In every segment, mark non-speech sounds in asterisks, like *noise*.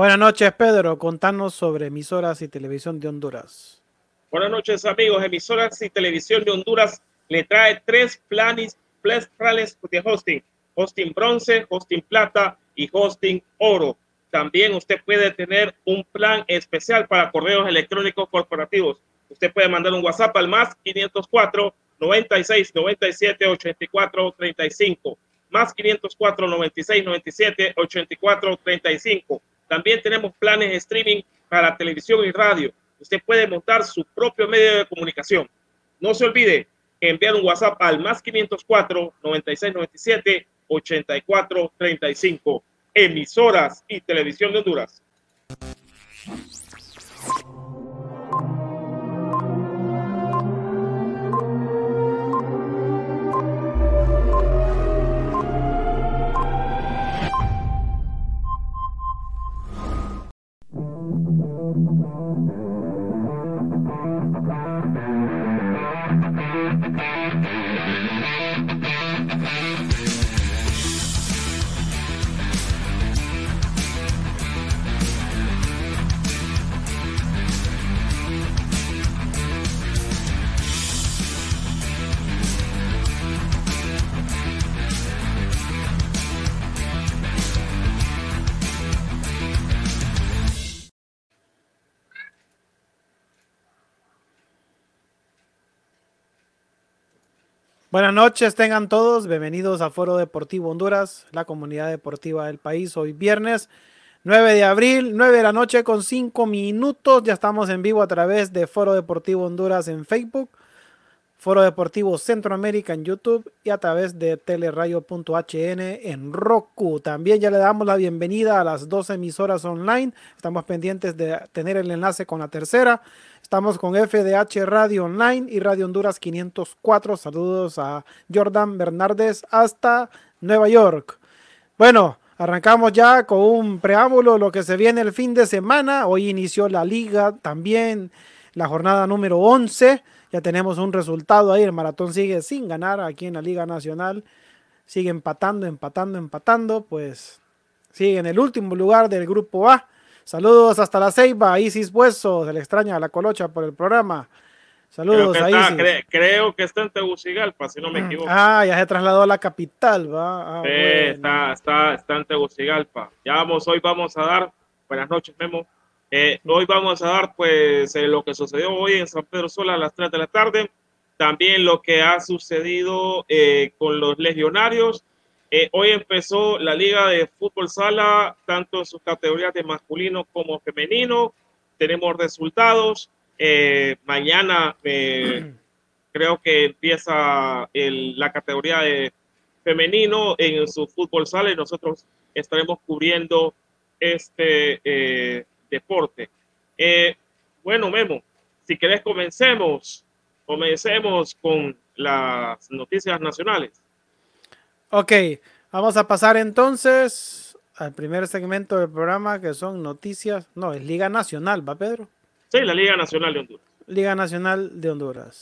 Buenas noches, Pedro. Contanos sobre emisoras y televisión de Honduras. Buenas noches, amigos. Emisoras y televisión de Honduras le trae tres planes, planes de hosting. Hosting bronce, hosting plata y hosting oro. También usted puede tener un plan especial para correos electrónicos corporativos. Usted puede mandar un WhatsApp al más 504 96 97 84 35. Más 504 96 97 84 35 también tenemos planes de streaming para televisión y radio. Usted puede montar su propio medio de comunicación. No se olvide enviar un WhatsApp al más 504 9697 8435. Emisoras y Televisión de Honduras. Buenas noches, tengan todos. Bienvenidos a Foro Deportivo Honduras, la comunidad deportiva del país. Hoy viernes 9 de abril, 9 de la noche con 5 minutos. Ya estamos en vivo a través de Foro Deportivo Honduras en Facebook, Foro Deportivo Centroamérica en YouTube y a través de teleradio.hn en Roku. También ya le damos la bienvenida a las dos emisoras online. Estamos pendientes de tener el enlace con la tercera. Estamos con FDH Radio Online y Radio Honduras 504. Saludos a Jordan Bernardes hasta Nueva York. Bueno, arrancamos ya con un preámbulo, lo que se viene el fin de semana. Hoy inició la liga también, la jornada número 11. Ya tenemos un resultado ahí. El maratón sigue sin ganar aquí en la Liga Nacional. Sigue empatando, empatando, empatando. Pues sigue en el último lugar del grupo A Saludos hasta la Ceiba, Isis Hueso, se le extraña a la colocha por el programa. Saludos creo a Isis. creo que está en Tegucigalpa, si no me equivoco. Ah, ya se trasladó a la capital, va. Ah, sí, está, está, está en Tegucigalpa. Ya vamos, hoy vamos a dar, buenas noches, Memo. Eh, hoy vamos a dar pues eh, lo que sucedió hoy en San Pedro Sola a las 3 de la tarde, también lo que ha sucedido eh, con los legionarios. Hoy empezó la liga de fútbol sala, tanto en sus categorías de masculino como femenino. Tenemos resultados. mañana *clears throat* creo que empieza la categoría de femenino en su fútbol sala y nosotros estaremos cubriendo este eh, deporte. Eh, bueno, Memo, si querés comencemos, comencemos con las noticias nacionales. Ok, vamos a pasar entonces al primer segmento del programa que son noticias, no, es Liga Nacional, ¿va Pedro? Sí, la Liga Nacional de Honduras. Liga Nacional de Honduras.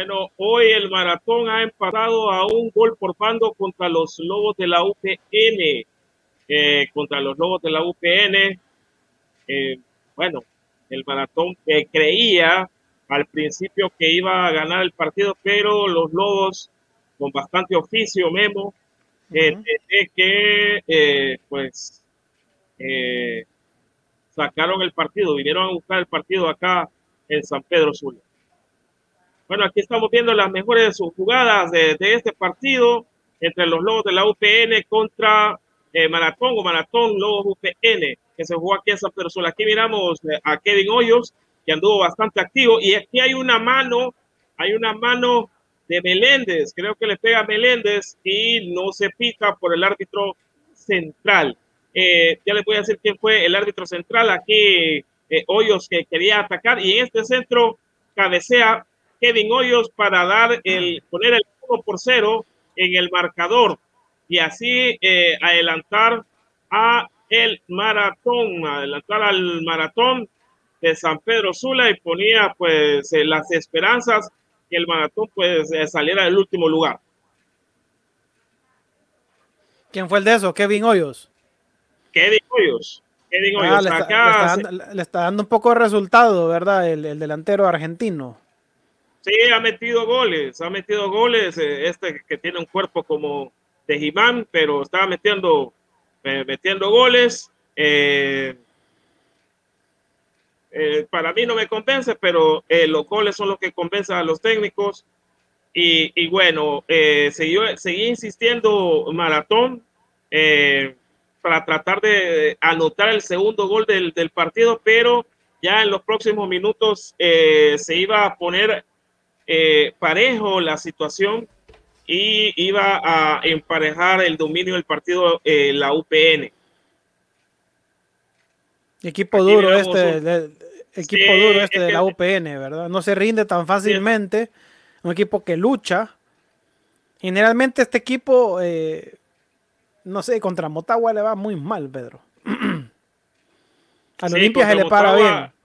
Bueno, hoy el maratón ha empatado a un gol por bando contra los Lobos de la UPN. Eh, contra los Lobos de la UPN. Eh, bueno, el maratón que creía al principio que iba a ganar el partido, pero los Lobos con bastante oficio, Memo, eh, que pues sacaron el partido, vinieron a buscar el partido acá en San Pedro Sula. Bueno, aquí estamos viendo las mejores jugadas de, este partido entre los Lobos de la UPN contra eh, Maratón o Maratón Lobos UPN, que se jugó aquí en San Pedro Sula. Aquí miramos eh, a Kevin Hoyos, que anduvo bastante activo, y aquí hay una mano, hay una mano de Meléndez, creo que le pega a Meléndez y no se pica por el árbitro central. Eh, ya les voy a decir quién fue el árbitro central. Aquí Hoyos que quería atacar y en este centro cabecea Kevin Hoyos para dar el, poner el 1 por 0 en el marcador y así eh, adelantar a el maratón, adelantar al maratón de San Pedro Sula y ponía pues eh, las esperanzas que el maratón pues eh, saliera del último lugar. ¿Quién fue el de eso? Kevin Hoyos. Kevin Hoyos. Kevin ah, Hoyos. le, está, dando, un poco de resultado, ¿verdad? el delantero argentino. Sí, ha metido goles, ha metido goles. Eh, este que tiene un cuerpo como de Jimán, pero estaba metiendo, eh, metiendo goles. Eh, para mí no me convence, pero los goles son los que convencen a los técnicos. Y, bueno, seguí, insistiendo Maratón para tratar de anotar el segundo gol del partido, pero ya en los próximos minutos se iba a poner eh, parejo la situación y iba a emparejar el dominio del partido eh, la UPN. Equipo duro este, de, equipo duro este de la UPN, ¿verdad? No se rinde tan fácilmente. Un equipo que lucha. Generalmente este equipo, eh, no sé, contra Motagua le va muy mal, Pedro. *clears throat* A los Olimpia se le para bien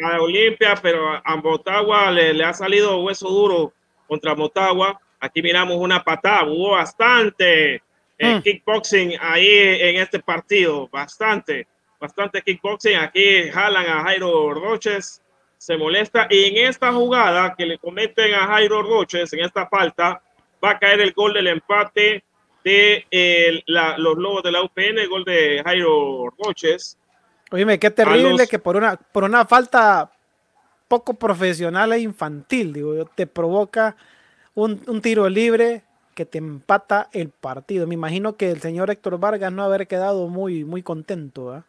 a Olimpia, pero a Motagua le, ha salido hueso duro contra Motagua. Aquí miramos una patada, hubo bastante eh, mm. kickboxing ahí en este partido, bastante, bastante kickboxing. Aquí jalan a Jairo Roches, se molesta. Y en esta jugada que le cometen a Jairo Roches, en esta falta, va a caer el gol del empate de los Lobos de la UPN, el gol de Jairo Roches. Oye, qué terrible que por una, por una falta poco profesional e infantil, digo, te provoca un, tiro libre que te empata el partido. Me imagino que el señor Héctor Vargas no haber quedado muy, muy contento.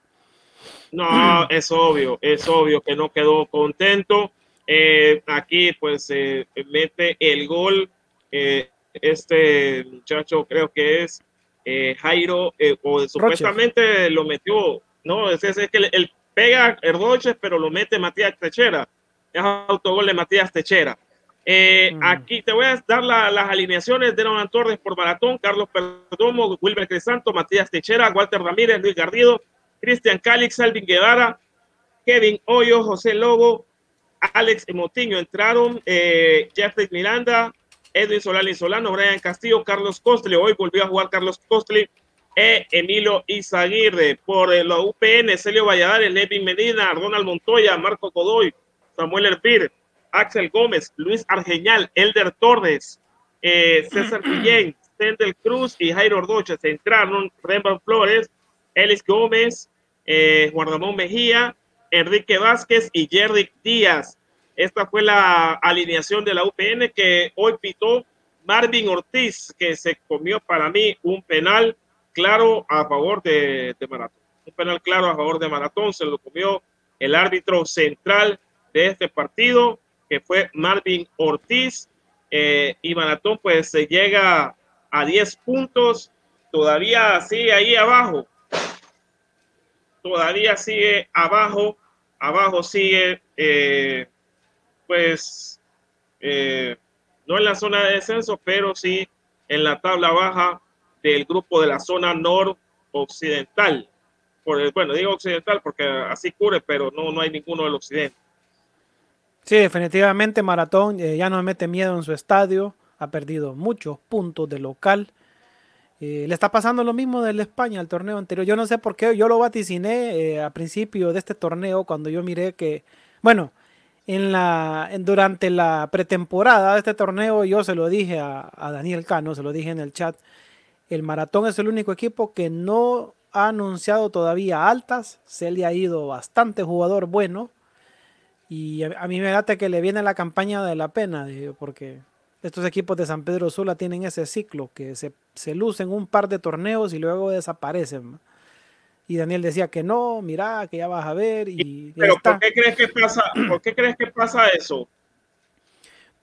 No, *clears throat* es obvio, es obvio que no quedó contento. Eh, aquí pues se mete el gol. Eh, este muchacho creo que es eh, Jairo, o supuestamente lo metió no, es, es que él pega Roches, pero lo mete Matías Techera. Es autogol de Matías Techera. Eh, mm. Aquí te voy a dar las alineaciones de Ronald Torres por maratón, Carlos Perdomo, Wilber Crisanto, Matías Techera, Walter Ramírez, Luis Garrido, Cristian Calix, Alvin Guevara, Kevin Hoyo, José Lobo, Alex Motiño entraron, eh, Jeffrey Miranda, Edwin Solani Solano, Brian Castillo, Carlos Costli, hoy volvió a jugar Carlos Costli, e Emilio Izaguirre. Por la UPN, Celio Valladares, Levin Medina, Ronald Montoya, Marco Godoy, Samuel Herpir, Axel Gómez, Luis Argeñal, Elder Torres, eh, César *clears throat* Guillén, Stendel Cruz y Jairo Ordocha. Se entraron Rembrandt Flores, Elis Gómez, eh, Juan Ramón Mejía, Enrique Vázquez y Jerry Díaz. Esta fue la alineación de la UPN que hoy pitó Marvin Ortiz, que se comió para mí un penal claro a favor de, Maratón. Un penal claro a favor de Maratón. Se lo comió el árbitro central de este partido, que fue Marvin Ortiz. Eh, y Maratón pues se llega a 10 puntos. Todavía sigue ahí abajo. Todavía sigue abajo. Abajo sigue eh, pues eh, no en la zona de descenso, pero sí en la tabla baja del grupo de la zona noroccidental. Bueno, digo occidental porque así cubre, pero no, no hay ninguno del occidente. Sí, definitivamente Maratón eh, ya no mete miedo en su estadio, ha perdido muchos puntos de local. Eh, le está pasando lo mismo del España, al torneo anterior. Yo no sé por qué, yo lo vaticiné eh, a principio de este torneo cuando yo miré que, bueno, en la, durante la pretemporada de este torneo, yo se lo dije a, Daniel Cano, se lo dije en el chat, el Maratón es el único equipo que no ha anunciado todavía altas, se le ha ido bastante jugador bueno, y a, mí me late que le viene la campaña de la pena, porque estos equipos de San Pedro Sula tienen ese ciclo, que se, se lucen un par de torneos y luego desaparecen y Daniel decía que no, mira, que ya vas a ver. Y Pero ¿por qué crees que pasa? ¿Por qué crees que pasa eso?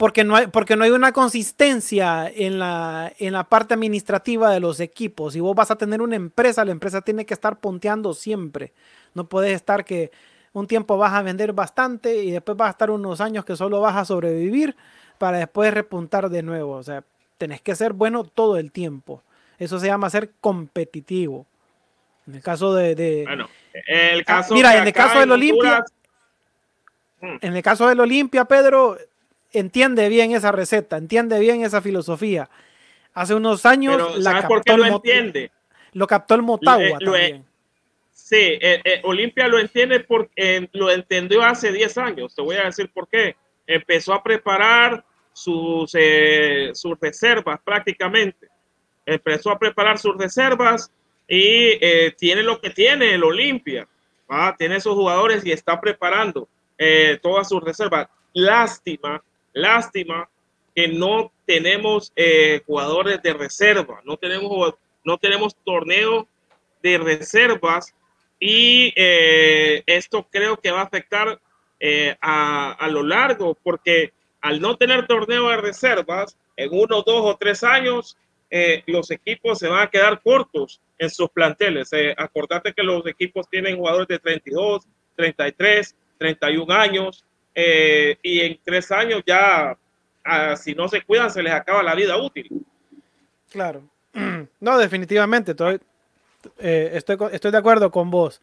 Porque no hay, porque no hay una consistencia en la, en la parte administrativa de los equipos. Si vos vas a tener una empresa, la empresa tiene que estar ponteando siempre. No puedes estar que un tiempo vas a vender bastante y después vas a estar unos años que solo vas a sobrevivir para después repuntar de nuevo. O sea, tenés que ser bueno todo el tiempo. Eso se llama ser competitivo. En el caso de. bueno, el ah, caso mira, en el caso del Olimpia. Mm. En el caso del Olimpia, Pedro entiende bien esa receta, entiende bien esa filosofía. Hace unos años la captó por qué lo entiende? Lo captó el Motagua también. Sí, eh, eh, Olimpia lo entiende porque lo entendió hace 10 años. Te voy a decir por qué. Empezó a preparar sus, eh, sus reservas prácticamente. Empezó a preparar sus reservas y eh, tiene lo que tiene el Olimpia, tiene esos jugadores y está preparando eh, todas sus reservas. Lástima, lástima que no tenemos eh, jugadores de reserva, no tenemos, no tenemos torneo de reservas y esto creo que va a afectar a, a lo largo porque al no tener torneo de reservas, en uno, dos o tres años, los equipos se van a quedar cortos en sus planteles. Eh, acordate que los equipos tienen jugadores de 32, 33, 31 años eh, y en tres años ya, ah, si no se cuidan, se les acaba la vida útil. Claro. *clears throat* No, definitivamente, estoy, eh, estoy, estoy de acuerdo con vos.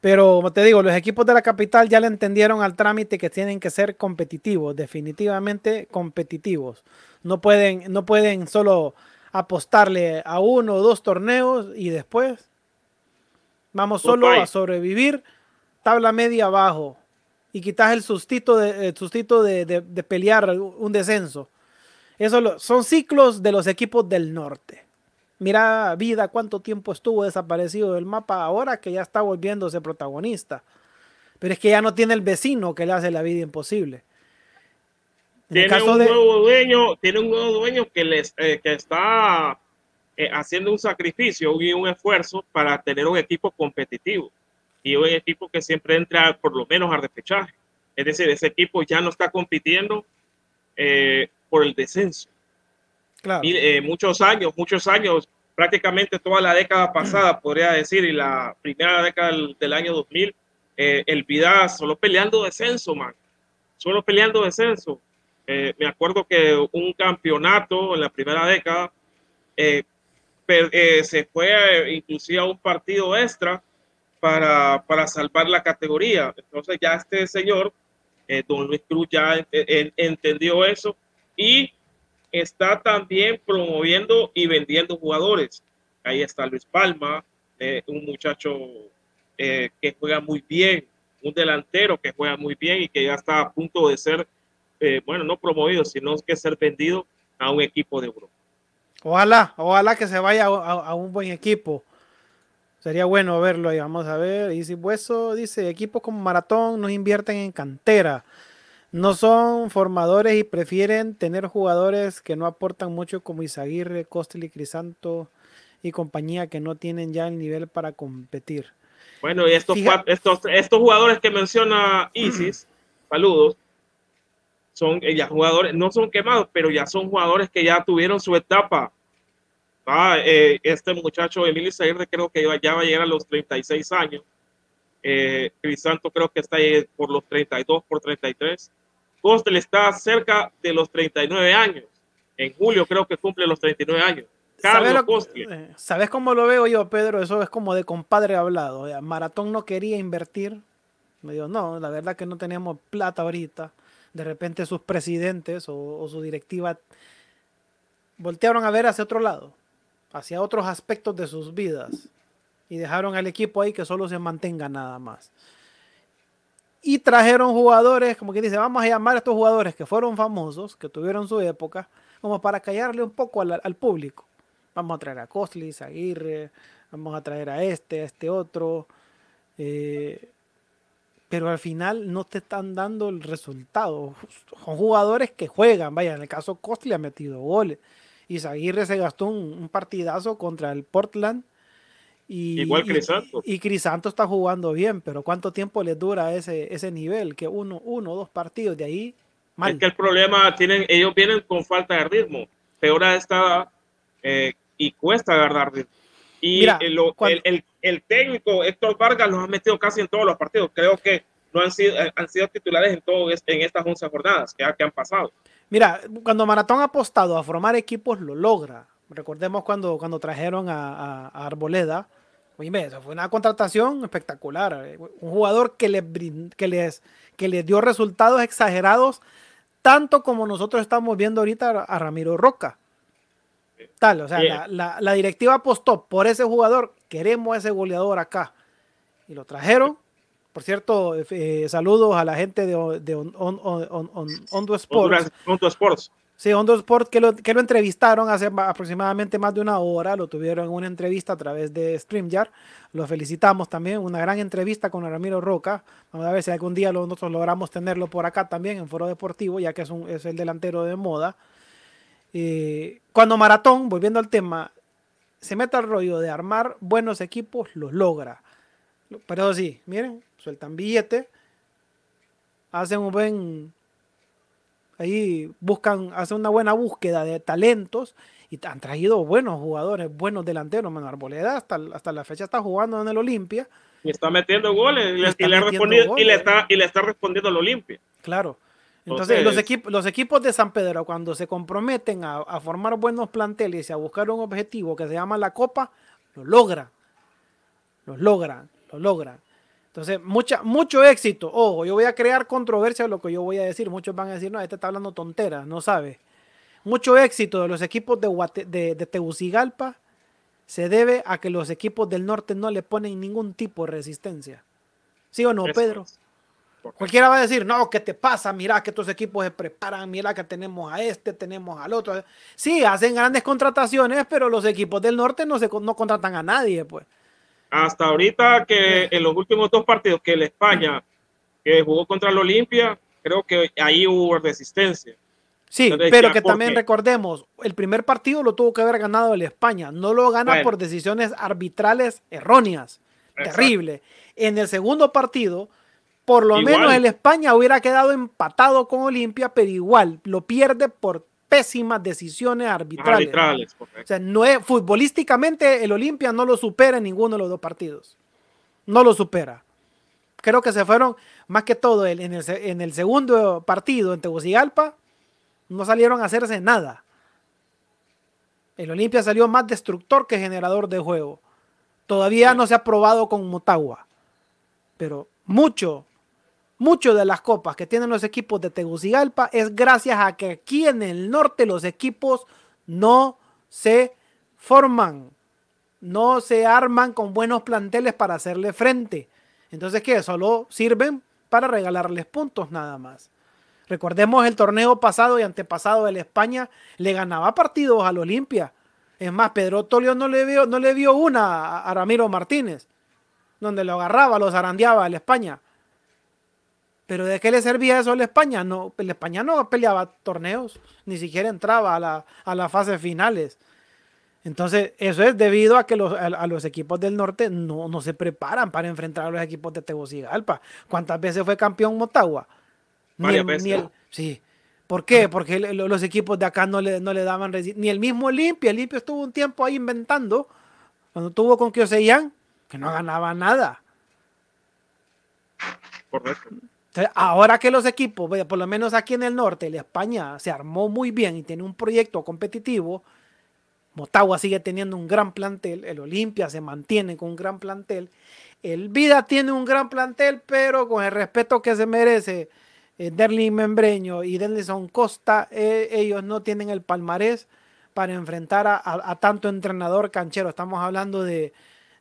Pero como te digo, los equipos de la capital ya le entendieron al trámite que tienen que ser competitivos, definitivamente competitivos. No pueden, no pueden solo apostarle a uno o dos torneos y después vamos solo a sobrevivir, tabla media abajo y quitas el sustito de, el de, de, pelear un descenso. Eso son ciclos de los equipos del norte. Mira, vida, cuánto tiempo estuvo desaparecido del mapa ahora que ya está volviéndose protagonista. Pero es que ya no tiene el vecino que le hace la vida imposible. Tiene un nuevo dueño, tiene un nuevo dueño que les eh, que está eh, haciendo un sacrificio y un esfuerzo para tener un equipo competitivo y un equipo que siempre entra por lo menos a repechaje. Es decir, ese equipo ya no está compitiendo eh, por el descenso. Claro. Y, muchos años, muchos años, prácticamente toda la década pasada, *clears throat* podría decir, y la primera década del, del año 2000, el Vida solo peleando descenso, man. Solo peleando descenso. Eh, me acuerdo que un campeonato en la primera década eh, eh, se fue inclusive a un partido extra para, para, salvar la categoría. Entonces ya este señor, don Luis Cruz, ya entendió eso y está también promoviendo y vendiendo jugadores. Ahí está Luis Palma, eh, un muchacho eh, que juega muy bien, un delantero que juega muy bien y que ya está a punto de ser, eh, bueno, no promovido, sino que ser vendido a un equipo de Europa. Ojalá, ojalá que se vaya a, un buen equipo. Sería bueno verlo ahí. Vamos a ver. Y si Hueso dice: equipos como Maratón no invierten en cantera. No son formadores y prefieren tener jugadores que no aportan mucho como Isaguirre, Costel y Crisanto y compañía que no tienen ya el nivel para competir. Bueno, y estos, estos, estos jugadores que menciona Isis, saludos, son eh, ya jugadores, no son quemados, pero ya son jugadores que ya tuvieron su etapa. Ah, eh, este muchacho Emilio creo que ya va a llegar a los 36 años. Eh, Crisanto creo que está ahí por los 32, por 33. Costel está cerca de los 39 años. En julio creo que cumple los 39 años. Eh, ¿Sabes, cómo lo veo yo, Pedro? Eso es como de compadre hablado. Maratón no quería invertir. Me dijo, no, la verdad que no teníamos plata ahorita. De repente sus presidentes o, su directiva voltearon a ver hacia otro lado, hacia otros aspectos de sus vidas. Y dejaron al equipo ahí que solo se mantenga nada más. Y trajeron jugadores, como que dice, vamos a llamar a estos jugadores que fueron famosos, que tuvieron su época, como para callarle un poco al público. Vamos a traer a Costlis, a Aguirre, vamos a traer a este, a este otro. Eh, pero al final no te están dando el resultado. Son jugadores que juegan. Vaya, en el caso Costly ha metido goles. Y Aguirre se gastó un, partidazo contra el Portland. Y, Igual Crisanto. Y, Crisanto está jugando bien, pero ¿cuánto tiempo le dura ese, ese nivel? Que uno, uno, dos partidos de ahí. Mal. Es que el problema tienen, ellos vienen con falta de ritmo. Peor está eh, y cuesta agarrar Y el, el, técnico Héctor Vargas los ha metido casi en todos los partidos. Creo que no han sido, eh, han sido titulares en, todo, en estas 11 jornadas que, que han pasado. Mira, cuando Maratón ha apostado a formar equipos, lo logra. Recordemos cuando, cuando trajeron a, a, Arboleda. Oye, fue una contratación espectacular. Un jugador que, le, que, les, que les dio resultados exagerados, tanto como nosotros estamos viendo ahorita a Ramiro Roca. Tal, o sea, la, directiva apostó por ese jugador, queremos ese goleador acá. Y lo trajeron. Por cierto, eh, saludos a la gente de, de Ondo Sports. Ondo Sports. Sí, Ondo Sports, que lo, que lo entrevistaron hace aproximadamente más de una hora. Lo tuvieron en una entrevista a través de StreamYard. Lo felicitamos también. Una gran entrevista con Ramiro Roca. Vamos a ver si algún día nosotros logramos tenerlo por acá también en Foro Deportivo, ya que es, un, es el delantero de moda. Eh, cuando Maratón, volviendo al tema, se mete al rollo de armar buenos equipos, los logra. Pero sí, miren, sueltan billete, hacen un buen. Ahí buscan, hacen una buena búsqueda de talentos y han traído buenos jugadores, buenos delanteros. Mano Arboleda hasta, hasta la fecha está jugando en el Olimpia. Y está metiendo goles y, le, está, y le está respondiendo al Olimpia. Claro. Entonces, los, equipos, los equipos de San Pedro, cuando se comprometen a, formar buenos planteles y a buscar un objetivo que se llama la Copa, lo logran. Lo logran, lo logran. Entonces, mucha, mucho éxito. Ojo, yo voy a crear controversia de lo que yo voy a decir. Muchos van a decir, no, este está hablando tonteras, no sabe. Mucho éxito de los equipos de, de, Tegucigalpa se debe a que los equipos del norte no le ponen ningún tipo de resistencia. ¿Sí o no, Pedro? Cualquiera va a decir, no, ¿qué te pasa? Mira que estos equipos se preparan, mira que tenemos a este, tenemos al otro. Sí, hacen grandes contrataciones, pero los equipos del norte no, se, no contratan a nadie, pues. Hasta ahorita que en los últimos dos partidos que el España que jugó contra el Olimpia, creo que ahí hubo resistencia. Sí, pero que también recordemos, el primer partido lo tuvo que haber ganado el España, no lo gana por decisiones arbitrales erróneas. Terrible. En el segundo partido por lo menos el España hubiera quedado empatado con Olimpia, pero igual lo pierde por pésimas decisiones arbitrales. o sea, no es, futbolísticamente el Olimpia no lo supera en ninguno de los dos partidos. No lo supera. Creo que se fueron, más que todo, en el, en el segundo partido en Tegucigalpa, no salieron a hacerse nada. El Olimpia salió más destructor que generador de juego. Todavía no se ha probado con Motagua. Pero mucho Muchas de las copas que tienen los equipos de Tegucigalpa es gracias a que aquí en el norte los equipos no se forman. no se arman con buenos planteles para hacerle frente. Entonces, ¿qué? Solo sirven para regalarles puntos nada más. Recordemos el torneo pasado y antepasado de la España, le ganaba partidos al Olimpia. Es más, Pedro Tolio no le vio, no le vio una a Ramiro Martínez, donde lo agarraba, lo zarandeaba a la España. Pero ¿de qué le servía eso a la España? No, la España no peleaba torneos, ni siquiera entraba a, la, a las fases finales. Entonces, eso es debido a que los, a, los equipos del norte no, no, se preparan para enfrentar a los equipos de Tegucigalpa. ¿Cuántas veces fue campeón Motagua? Varias veces. sí. ¿Por qué? Porque los equipos de acá no le, no le daban Ni el mismo Olimpia. Olimpia estuvo un tiempo ahí inventando. Cuando tuvo con Kioseyan, que no ganaba nada. Correcto ahora que los equipos, por lo menos aquí en el norte, la España se armó muy bien y tiene un proyecto competitivo, Motagua sigue teniendo un gran plantel, el Olimpia se mantiene con un gran plantel, el Vida tiene un gran plantel, pero con el respeto que se merece eh, Derlin Membreño y Denison Costa, eh, ellos no tienen el palmarés para enfrentar a tanto entrenador canchero. Estamos hablando de,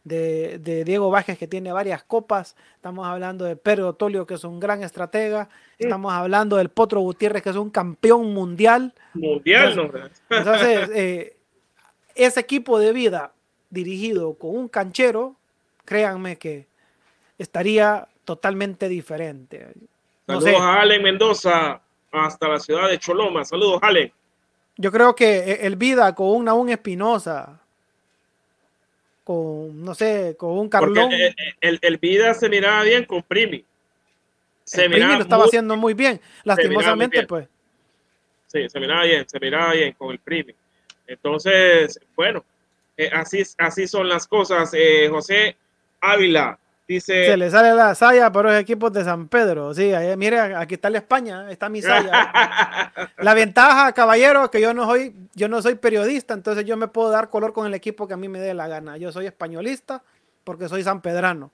de, Diego Vázquez que tiene varias copas, estamos hablando de Pedro Tolio que es un gran estratega, estamos hablando del Potro Gutiérrez que es un campeón mundial. Mundial, entonces, no. *laughs* Entonces, eh, ese equipo de vida dirigido con un canchero, créanme que estaría totalmente diferente. Saludos a Allen Mendoza hasta la ciudad de Choloma. Saludos, Allen. Yo creo que el vida con un Naún Espinosa, con, no sé, con un Carlón. El, el, Vida se miraba bien con Primi. Se el Primi lo estaba haciendo muy bien, lastimosamente, pues. Sí, se miraba bien, se miraba bien con el Primi. Entonces, bueno, eh, así, así son las cosas. Eh, José Ávila, Dice, se le sale la saya por los equipos de San Pedro. Sí, mire, aquí está la España, está mi saya. *laughs* la ventaja, caballero, es que yo no soy, yo no soy periodista, entonces yo me puedo dar color con el equipo que a mí me dé la gana. Yo soy españolista porque soy sanpedrano.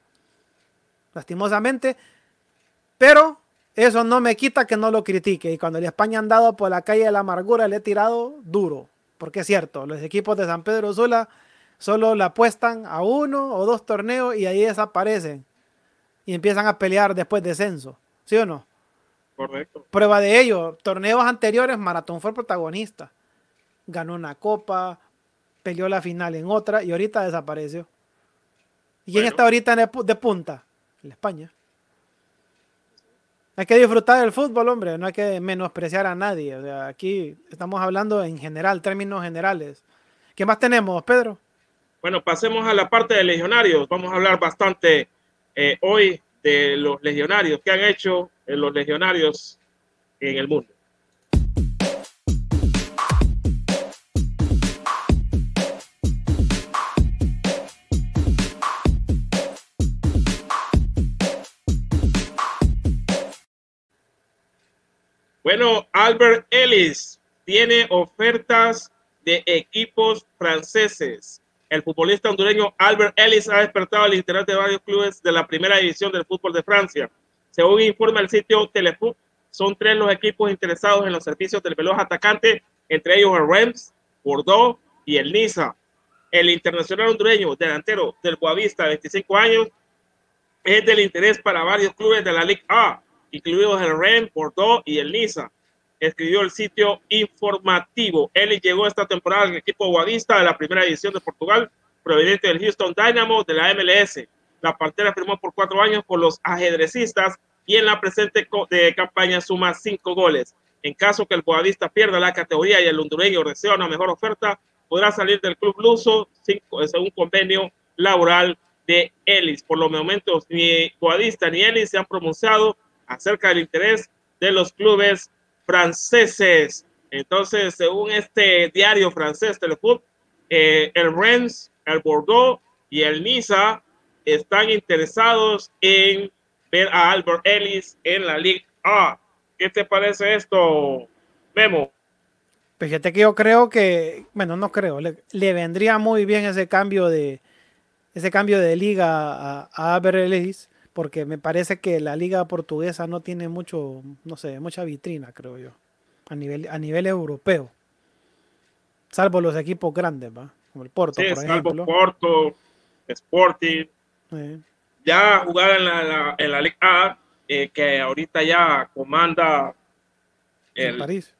Lastimosamente. Pero eso no me quita que no lo critique. Y cuando la España han dado por la calle de la amargura, le he tirado duro. Porque es cierto, los equipos de San Pedro Sula solo le apuestan a uno o dos torneos y ahí desaparecen y empiezan a pelear después de censo, ¿sí o no? Correcto. Prueba de ello, torneos anteriores, Maratón fue protagonista. Ganó una copa, peleó la final en otra y ahorita desapareció. ¿Y quién está ahorita de punta? En España. Hay que disfrutar del fútbol, hombre, no hay que menospreciar a nadie. aquí estamos hablando en general, términos generales. ¿Qué más tenemos, Pedro? Bueno, pasemos a la parte de legionarios. Vamos a hablar bastante eh, hoy de los legionarios, qué han hecho eh, los legionarios en el mundo. Bueno, Albert Ellis tiene ofertas de equipos franceses. El futbolista hondureño Albert Ellis ha despertado el interés de varios clubes de la primera división del fútbol de Francia. Según informa el sitio Telefoot, son tres los equipos interesados en los servicios del veloz atacante, entre ellos el Reims, Bordeaux y el Niza. El internacional hondureño, delantero del Boavista, 25 años, es del interés para varios clubes de la Liga A, incluidos el Reims, Bordeaux y el Niza escribió el sitio informativo. Él llegó esta temporada al equipo guadista de la primera edición de Portugal, proveniente del Houston Dynamo de la MLS. La partera firmó por cuatro años por los ajedrecistas y en la presente campaña suma cinco goles. En caso que el Boavista pierda la categoría y el hondureño reciba una mejor oferta, podrá salir del club luso según convenio laboral de Ellis. Por los momentos, ni Boavista ni Ellis se han pronunciado acerca del interés de los clubes franceses. Entonces, según este diario francés Telefoot, eh, el Rennes, el Bordeaux y el Niza están interesados en ver a Albert Ellis en la Liga A. ¿Qué te parece esto, Memo? Fíjate que yo creo que, bueno, no creo, le, vendría muy bien ese cambio de ese cambio de liga a Albert Ellis porque me parece que la liga portuguesa no tiene mucho, no sé, mucha vitrina, creo yo, a nivel, a nivel europeo. Salvo los equipos grandes, ¿va? como el Porto, Sí, por salvo ejemplo. Porto, Sporting, ya jugar en la, la- en la Liga A, eh, que ahorita ya comanda el, París.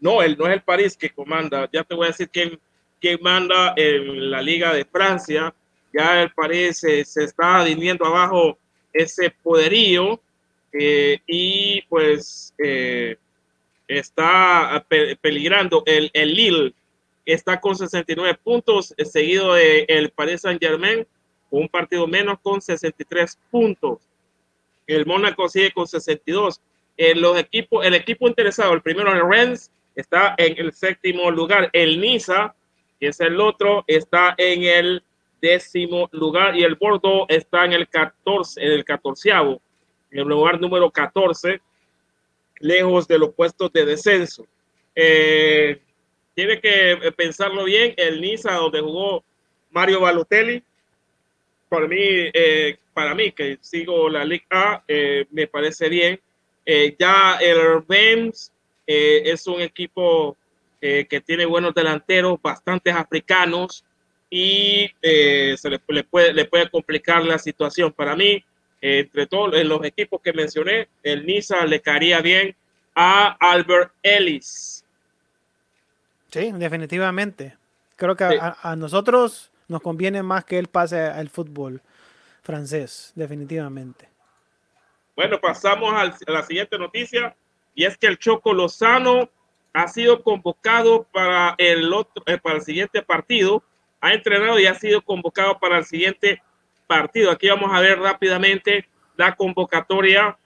no, el, no es el París que comanda, ya te voy a decir quién, quién manda en la Liga de Francia, ya el París eh, se está viniendo abajo ese poderío eh, y pues eh, está pe- peligrando el, el Lille está con 69 puntos, eh, seguido de el Paris Saint Germain un partido menos con 63 puntos. El Mónaco sigue con 62. En los equipos, el equipo interesado, el primero el Rennes está en el séptimo lugar. El Niza, que es el otro, está en el décimo lugar y el Bordeaux está en el 14, en el catorceavo, en el lugar número 14, lejos de los puestos de descenso. Eh, tiene que eh, pensarlo bien. El Niza, donde jugó Mario Balotelli, para mí, eh, para mí que sigo la Liga A, me parece bien. Ya el Reims es un equipo que tiene buenos delanteros, bastantes africanos y eh, se le, le puede, le puede complicar la situación. Para mí, eh, entre todos en los equipos que mencioné, el Niza le caería bien a Albert Ellis. Sí, definitivamente. Creo que Sí. a, a nosotros nos conviene más que él pase al fútbol francés, definitivamente. Bueno, pasamos al- a la siguiente noticia y es que el Choco Lozano ha sido convocado para el otro, eh, para el siguiente partido. Ha entrenado y ha sido convocado para el siguiente partido. Aquí vamos a ver rápidamente la convocatoria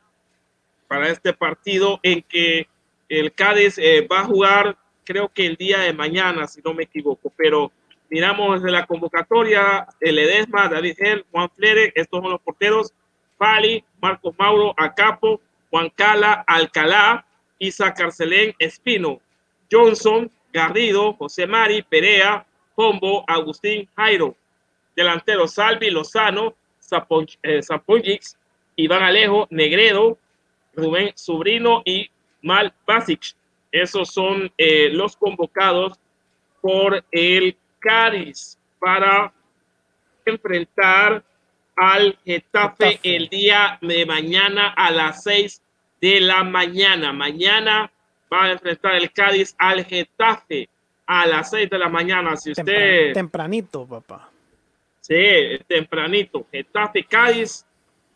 para este partido en que el Cádiz eh, va a jugar, creo que el día de mañana, si no me equivoco, pero miramos desde la convocatoria, el Edesma, David Gel, Juan Flere, estos son los porteros, Fali, Marcos Mauro, Acapo, Juan Cala, Alcalá, Isa Carcelén, Espino, Johnson, Garrido, José Mari, Perea, Pombo, Agustín, Jairo, delantero Salvi, Lozano, eh, Zaponjix, Iván Alejo, Negredo, Rubén Sobrino y Mal Basic. Esos son eh, los convocados por el Cádiz para enfrentar al Getafe, Getafe. el día de mañana a las 6 de la mañana. Mañana va a enfrentar el Cádiz al Getafe a las 6 de la mañana. Si usted tempranito, papá. Sí, tempranito. Getafe Cádiz,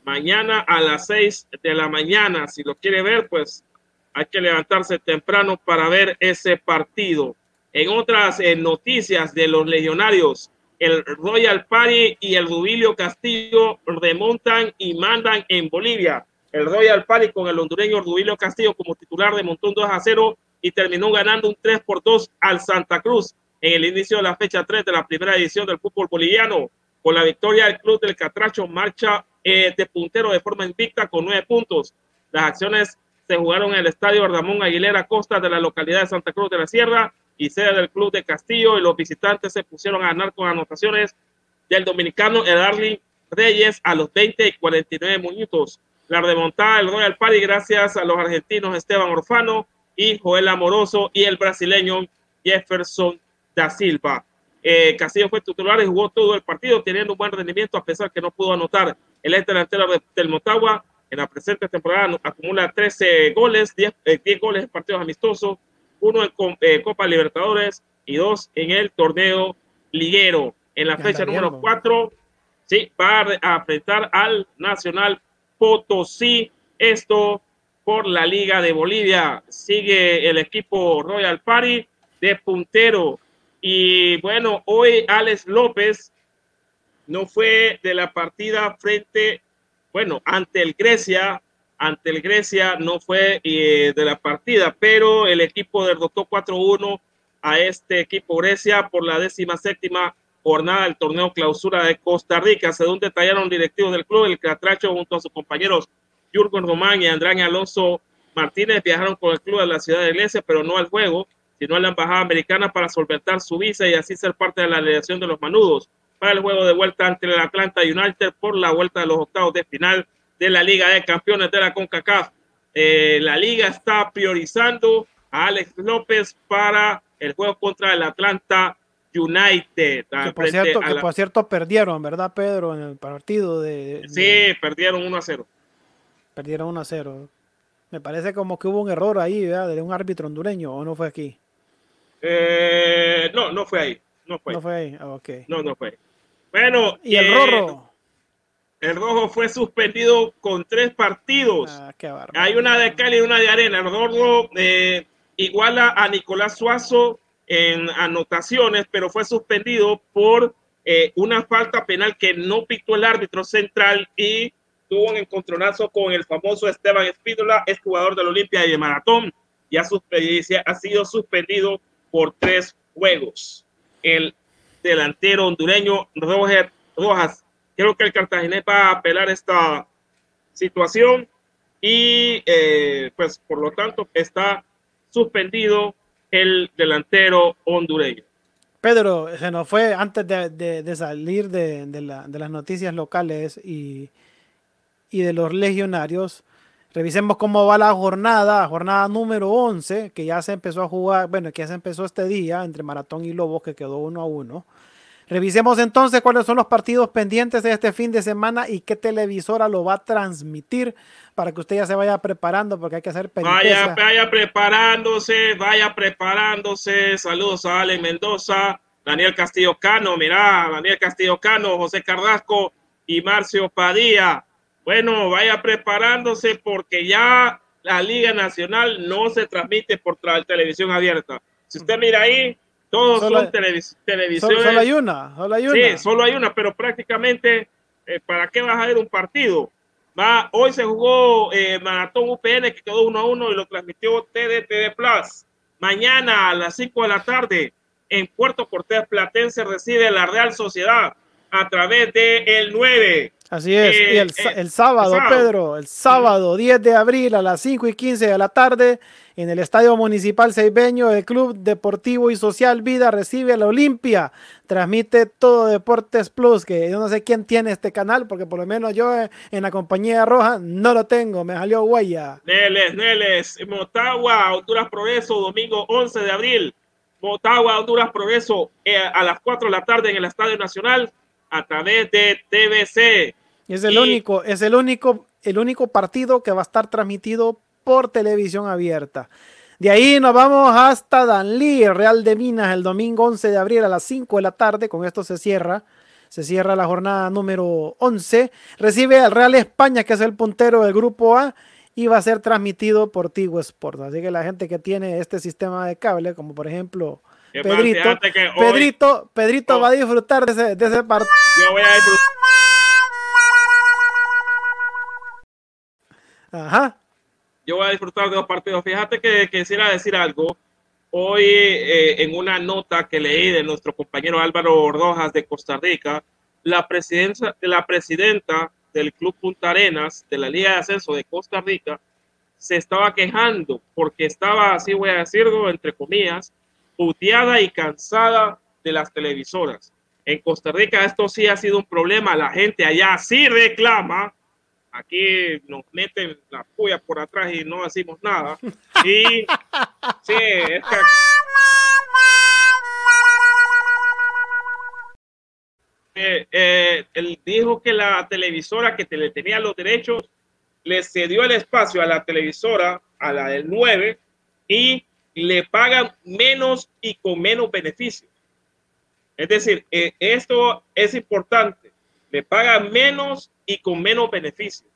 mañana a las 6 de la mañana. Si lo quiere ver, pues hay que levantarse temprano para ver ese partido. En otras eh, noticias de los legionarios, el Royal Party y el Rubilio Castillo remontan y mandan en Bolivia. El Royal Party con el hondureño Rubilio Castillo como titular remontó un 2 a 0 y terminó ganando un 3 por 2 al Santa Cruz en el inicio de la fecha 3 de la primera edición del fútbol boliviano. Con la victoria, el club del Catracho marcha eh, de puntero de forma invicta con nueve puntos. Las acciones se jugaron en el estadio Ramón Aguilera Costa de la localidad de Santa Cruz de la Sierra y sede del club de Castillo. Y los visitantes se pusieron a ganar con anotaciones del dominicano Edarly Reyes a los 20 y 49 minutos. La remontada del Royal Party gracias a los argentinos Esteban Orfano y Joel Amoroso y el brasileño Jefferson da Silva. Eh, Castillo fue titular y jugó todo el partido teniendo un buen rendimiento a pesar que no pudo anotar. El ex delantero de- del Motagua en la presente temporada acumula 13 goles, 10, eh, 10 goles en partidos amistosos, uno en eh, Copa Libertadores y dos en el torneo liguero. En la fecha número bien, 4, sí, va a enfrentar al Nacional Potosí. Esto por la Liga de Bolivia. Sigue el equipo Royal Party de puntero. Y bueno, hoy Alex López no fue de la partida frente, bueno, ante el Grecia, ante el Grecia no fue eh, de la partida, pero el equipo derrotó 4-1 a este equipo Grecia por la décima séptima jornada del torneo clausura de Costa Rica. Según detallaron directivos del club, el Catracho junto a sus compañeros Jürgen Román y Andrán Alonso Martínez viajaron con el club a la ciudad de Iglesia, pero no al juego, sino a la embajada americana para solventar su visa y así ser parte de la delegación de los manudos para el juego de vuelta ante el Atlanta United por la vuelta de los octavos de final de la Liga de Campeones de la CONCACAF. Eh, la liga está priorizando a Alex López para el juego contra el Atlanta United. Que por, cierto, que por cierto perdieron, ¿verdad, Pedro? En el partido de. sí, perdieron 1 a 0. Perdieron 1 a 0. Me parece como que hubo un error ahí, ¿verdad? De un árbitro hondureño, ¿o no fue aquí? Eh, no, no fue ahí. No fue, no fue ahí. Ah, No, no fue. Bueno. ¿Y el Rorro? El Rojo fue suspendido con tres partidos. Ah, Hay una de Cali y una de Arena. El Rojo eh, iguala a Nicolás Suazo en anotaciones, pero fue suspendido por eh, una falta penal que no pitó el árbitro central y tuvo un encontronazo con el famoso Esteban Espídola, es jugador del Olimpia y de Maratón. y ha sido suspendido por tres juegos. El delantero hondureño Roger Rojas. Creo que el cartaginés va a apelar esta situación y eh, pues por lo tanto está suspendido el delantero hondureño. Pedro, se nos fue antes de, salir de, las noticias locales y, y de los legionarios. Revisemos cómo va la jornada, jornada número 11, que ya se empezó a jugar, bueno, que ya se empezó este día entre Maratón y Lobos, que quedó uno a uno. Revisemos entonces cuáles son los partidos pendientes de este fin de semana y qué televisora lo va a transmitir para que usted ya se vaya preparando, porque hay que hacer Vaya, vaya preparándose, vaya preparándose. Saludos a Ale Mendoza, Daniel Castillo Cano, mirá, Daniel Castillo Cano, José Carrasco y Marcio Padilla. Bueno, vaya preparándose porque ya la Liga Nacional no se transmite por televisión abierta. Si usted mira ahí, todos son televisiones. Solo, hay una, solo hay una. Sí, solo hay una, pero prácticamente, eh, ¿para qué vas a ver un partido? Va, hoy se jugó eh, Maratón UPN que quedó uno a uno y lo transmitió TDTD Plus. Mañana a las 5 de la tarde en Puerto Cortés Platense recibe la Real Sociedad a través de el 9. Así es. y el, eh, el, sábado, Pedro, el sábado 10 de abril a las 5 y 15 de la tarde, en el Estadio Municipal Seibeño, el Club Deportivo y Social Vida recibe a la Olimpia. Transmite todo Deportes Plus, que yo no sé quién tiene este canal, porque por lo menos yo eh, en la compañía roja no lo tengo, me salió guaya. Neles, Neles, Motagua, Honduras Progreso, domingo 11 de abril. Motagua, Honduras Progreso, eh, a las 4 de la tarde en el Estadio Nacional a través de TVC. Es el único, es el único, el único partido que va a estar transmitido por televisión abierta. De ahí nos vamos hasta Danlí, Real de Minas, el domingo 11 de abril a las 5 de la tarde. Con esto se cierra. Se cierra la jornada número 11. Recibe al Real España, que es el puntero del grupo A, y va a ser transmitido por Tigo Sports. Así que la gente que tiene este sistema de cable, como por ejemplo Pedrito, Pedrito, Pedrito va a disfrutar de ese, de ese partido. Yo voy a disfrutar. Ajá. Yo voy a disfrutar de los partidos. Fíjate que quisiera decir algo. Hoy, eh, en una nota que leí de nuestro compañero Álvaro Ordojas de Costa Rica, la, presidencia, la presidenta del Club Punta Arenas de la Liga de Ascenso de Costa Rica se estaba quejando porque estaba, así voy a decirlo, entre comillas, puteada y cansada de las televisoras. En Costa Rica esto sí ha sido un problema, la gente allá sí reclama, aquí nos meten la puya por atrás y no decimos nada. *laughs* Y sí, es que... Eh, eh, él dijo que la televisora que le tenía los derechos le cedió el espacio a la televisora, a la del 9, y le pagan menos y con menos beneficios. Es decir, eh, esto es importante. Le pagan menos y con menos beneficios.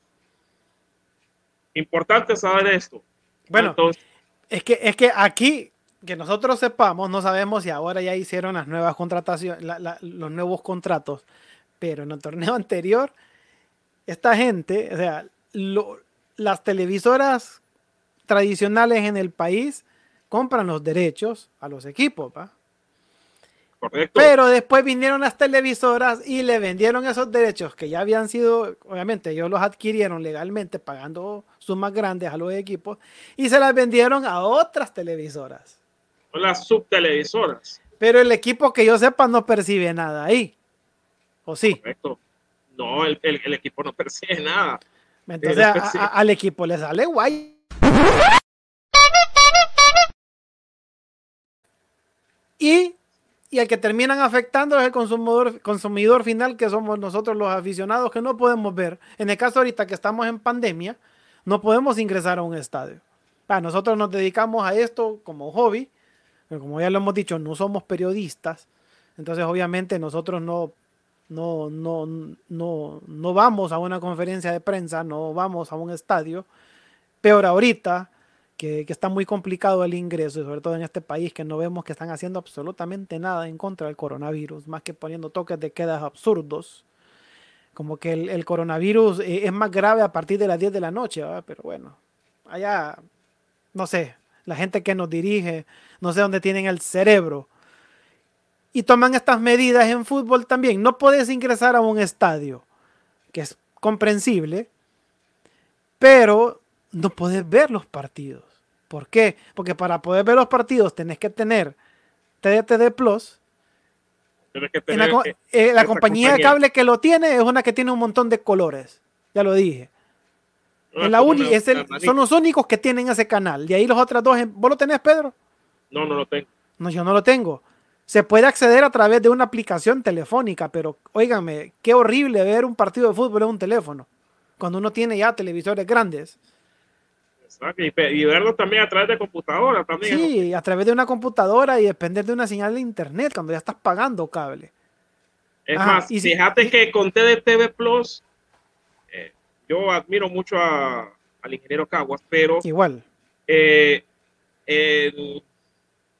Importante saber esto. Bueno, es, que, es que aquí, que nosotros sepamos, no sabemos si ahora ya hicieron las nuevas contrataciones, los nuevos contratos, pero en el torneo *laughs* anterior, esta gente, o sea, las televisoras tradicionales en el país compran los derechos a los equipos, ¿va? Correcto. Pero después vinieron las televisoras y le vendieron esos derechos que ya habían sido, obviamente ellos los adquirieron legalmente pagando sumas grandes a los equipos y se las vendieron a otras televisoras. Las subtelevisoras. Pero el equipo que yo sepa no percibe nada ahí. ¿O sí? Correcto. No, el, equipo no percibe nada. Entonces al equipo le sale guay. Y y el que terminan afectando es el consumidor, consumidor final, que somos nosotros los aficionados, que no podemos ver. En el caso ahorita que estamos en pandemia, no podemos ingresar a un estadio. nosotros nos dedicamos a esto como hobby, pero como ya lo hemos dicho, no somos periodistas, entonces obviamente nosotros no, no, no, no, no vamos a una conferencia de prensa, no vamos a un estadio. Peor ahorita, que, está muy complicado el ingreso, sobre todo en este país, que no vemos que están haciendo absolutamente nada en contra del coronavirus, más que poniendo toques de quedas absurdos. Como que el, coronavirus eh, es más grave a partir de las 10 de la noche, pero bueno, allá, no sé, la gente que nos dirige, no sé dónde tienen el cerebro. Y toman estas medidas en fútbol también. No puedes ingresar a un estadio, que es comprensible, pero no puedes ver los partidos. ¿Por qué? Porque para poder ver los partidos tenés que tener TDTD Plus. la, eh, la compañía, de cable que lo tiene es una que tiene un montón de colores. Ya lo dije. En la uni, es son los únicos que tienen ese canal. Y ahí los otros dos. ¿Vos lo tenés, Pedro? No, no lo tengo. No, yo no lo tengo. Se puede acceder a través de una aplicación telefónica, pero óigame, qué horrible ver un partido de fútbol en un teléfono. Cuando uno tiene ya televisores grandes. Y, verlo también a través de computadora también. Sí, a través de una computadora y depender de una señal de internet cuando ya estás pagando cable. Es más, y fíjate que con TDTV Plus, eh, yo admiro mucho al ingeniero Caguas, pero igual eh,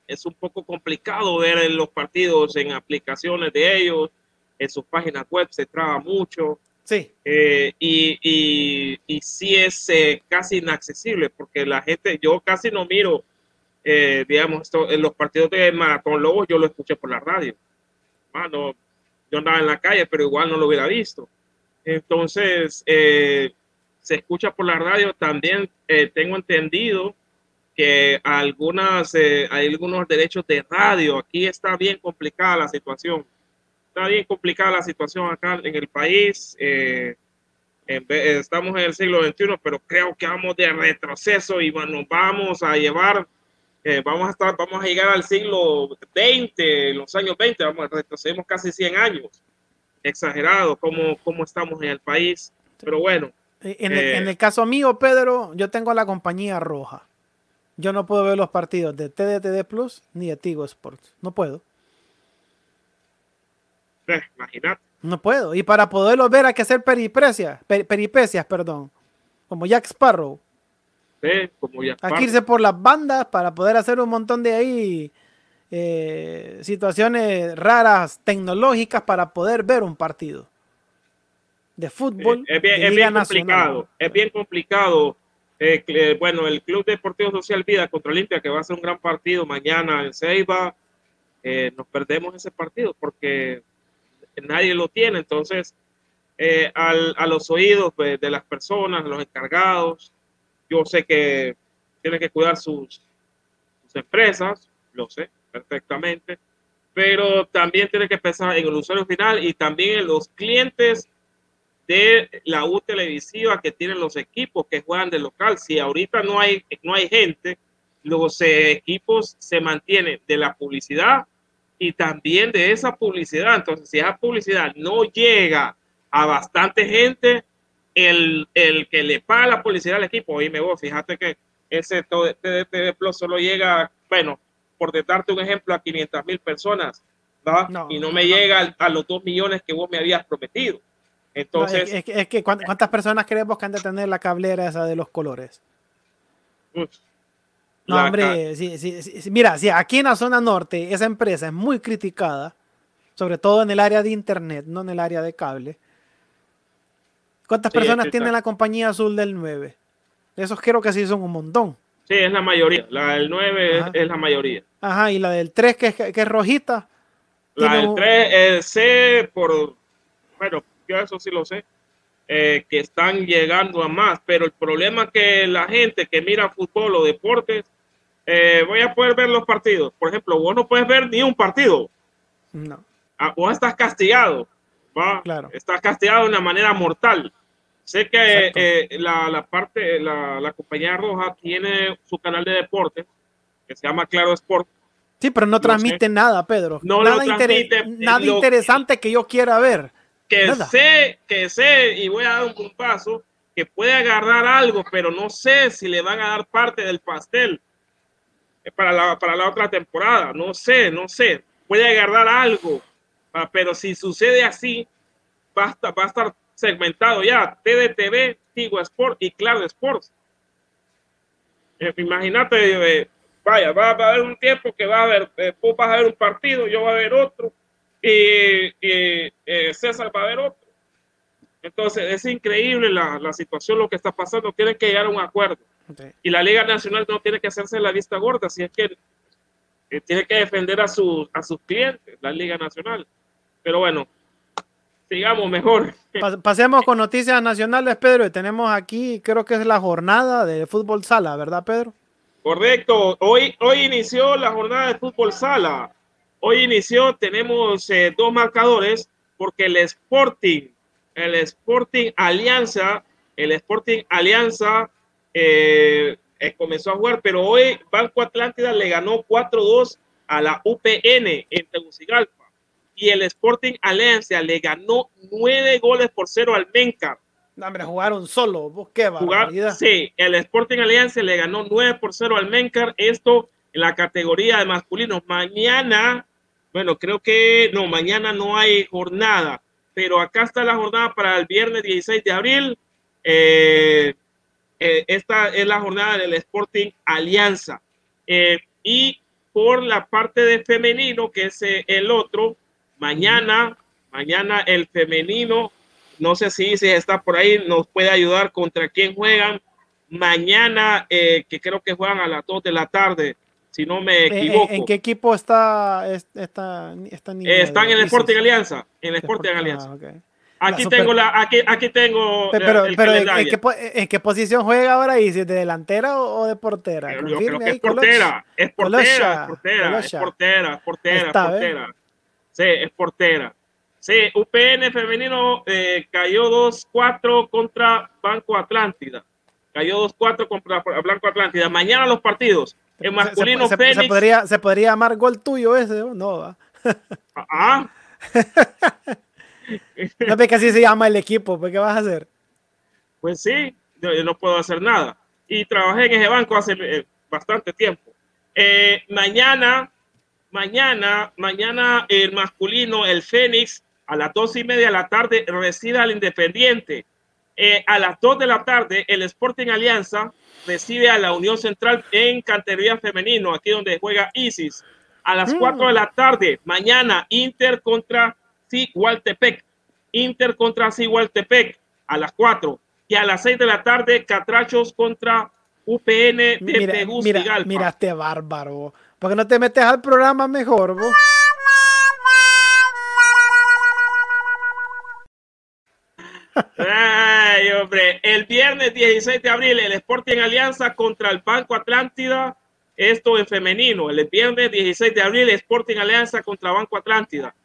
es un poco complicado ver los partidos en aplicaciones de ellos, en sus páginas web se traba mucho. Sí. Eh, y, y, y, sí es eh, casi inaccesible porque la gente, yo casi no miro, eh, digamos, en los partidos de Maratón Lobos, yo lo escuché por la radio. Ah, yo andaba en la calle, pero igual no lo hubiera visto. Entonces, se escucha por la radio. También tengo entendido que algunas, hay algunos derechos de radio. Aquí está bien complicada la situación está bien complicada la situación acá en el país. Eh, estamos en el siglo XXI, pero creo que vamos de retroceso y bueno, vamos a llevar, eh, vamos a estar, vamos a llegar al siglo XX, los años 20, vamos a retrocedemos casi 100 años. Exagerado cómo, cómo estamos en el país, pero bueno. Eh, en el, en el caso mío, Pedro, yo tengo la compañía roja. Yo no puedo ver los partidos de TDTD Plus ni de Tigo Sports. No puedo. Eh, imagínate. No puedo. Y para poderlo ver hay que hacer peripecias, peripecias, perdón. Como Jack Sparrow. Sí, como Jack Hay que irse por las bandas para poder hacer un montón de ahí eh, situaciones raras tecnológicas para poder ver un partido de fútbol. es, bien, complicado. Es bien complicado. Eh, bueno, el Club Deportivo Social Vida contra Olimpia, que va a ser un gran partido mañana en Ceiba, nos perdemos ese partido porque nadie lo tiene. Entonces, eh, a los oídos de las personas, los encargados, yo sé que tienen que cuidar sus, empresas, lo sé perfectamente, pero también tiene que pensar en el usuario final y también en los clientes de la U televisiva que tienen los equipos que juegan de local. Si ahorita no hay, no hay gente, los eh, equipos se mantienen de la publicidad y también de esa publicidad. Entonces, si esa publicidad no llega a bastante gente, el, que le paga la publicidad al equipo, oíme vos, fíjate que ese TDTV Plus solo llega, bueno, por darte un ejemplo, a 500 mil personas, y no me llega a los 2 millones que vos me habías prometido. Entonces, es, que, ¿cuántas personas creemos que han de tener la cablera esa de los colores? No, hombre, mira, si aquí en la zona norte esa empresa es muy criticada, sobre todo en el área de internet, no en el área de cable. ¿Cuántas personas tiene la compañía azul del 9? Esos creo que sí son un montón. Sí, es la mayoría. La del 9 es, la mayoría. Ajá, y la del 3 que es, que es rojita. La del 3 eh, sé por, bueno, yo eso sí lo sé, eh, que están llegando a más, pero el problema es que la gente que mira fútbol o deportes eh, voy a poder ver los partidos. Por ejemplo, vos no puedes ver ni un partido. No. Ah, vos estás castigado. ¿va? Claro. Estás castigado de una manera mortal. Sé que eh, la, parte, la, la, compañía roja tiene su canal de deporte que se llama Claro Sport. Sí, pero no, transmite nada, Pedro. No nada, transmite, nada interesante que... yo quiera ver. Que sé, que sé, y voy a dar un paso, que puede agarrar algo, pero no sé si le van a dar parte del pastel para la, para la otra temporada. No sé, no sé. Puede agarrar algo, ah, pero si sucede así, va a va a estar segmentado ya. TDTV, Tigo Sport y Claro Sports. Eh, imagínate, eh, vaya, va, a haber un tiempo que va a haber, eh, vas a ver un partido, yo voy a ver otro, y, César va a ver otro. Entonces, es increíble la, la, situación, lo que está pasando. Tienen que llegar a un acuerdo. Y la Liga Nacional no tiene que hacerse la vista gorda, si es que tiene que defender a, sus a sus clientes, la Liga Nacional. Pero bueno, sigamos mejor. *laughs* Pasemos con noticias nacionales, Pedro. Y tenemos aquí, creo que es la jornada de fútbol sala, ¿verdad, Pedro? Correcto. Hoy, hoy inició la jornada de fútbol sala. Hoy inició, tenemos eh, dos marcadores, porque el Sporting, el Sporting Alianza, el Sporting Alianza eh, comenzó a jugar, pero hoy Banco Atlántida le ganó 4-2 a la UPN en Tegucigalpa y el Sporting Alianza le ganó nueve goles por cero al Menca. No, hombre, jugaron solo. ¿Vos qué Jugar, Sí, el Sporting Alianza le ganó 9 por 0 al Mencar. Esto en la categoría de masculinos. Mañana, bueno, creo que no, mañana no hay jornada, pero acá está la jornada para el viernes 16 de abril. Eh, eh, esta es la jornada del Sporting Alianza. Eh, y por la parte de femenino, que es el otro, Mañana, mañana el femenino, no sé si, si está por ahí, nos puede ayudar contra quién juegan. Mañana, eh, que creo que juegan a las 2 de la tarde, si no me eh, eh, equivoco. ¿En, qué equipo está esta, Están en el Sporting Alianza. En el Sporting Alianza. Aquí tengo la, aquí, aquí tengo. Pero, pero ¿en, qué, posición juega ahora? ¿Y si de delantera o, de portera? Yo creo que es portera, es portera, es portera, es portera, portera, portera. Sí, es portera. Sí, UPN femenino eh, cayó 2-4 contra Banco Atlántida. Cayó 2-4 contra Blanco Atlántida. Mañana los partidos. En masculino se, se, podría, se podría llamar gol tuyo ese, ¿no? ¿va? Ah. *laughs* no ve que así se llama el equipo, pues ¿qué vas a hacer? Pues sí, yo, no puedo hacer nada. Y trabajé en ese banco hace eh, bastante tiempo. Eh, mañana mañana, mañana el masculino, el Fénix, a las dos y media de la tarde recibe al Independiente. Eh, a las dos de la tarde, el Sporting Alianza recibe a la Unión Central en Cantería Femenino, aquí donde juega Isis. A las mm. cuatro de la tarde, mañana, Inter contra Cigualtepec. Inter contra Cigualtepec a las cuatro. Y a las seis de la tarde, Catrachos contra UPN de mira, Tegucigalpa. Mira, mira este bárbaro. ¿Por qué no te metes al programa mejor, vos? Ay, hombre. El viernes 16 de abril, el Sporting Alianza contra el Banco Atlántida. Esto en femenino. El viernes 16 de abril, Sporting Alianza contra Banco Atlántida.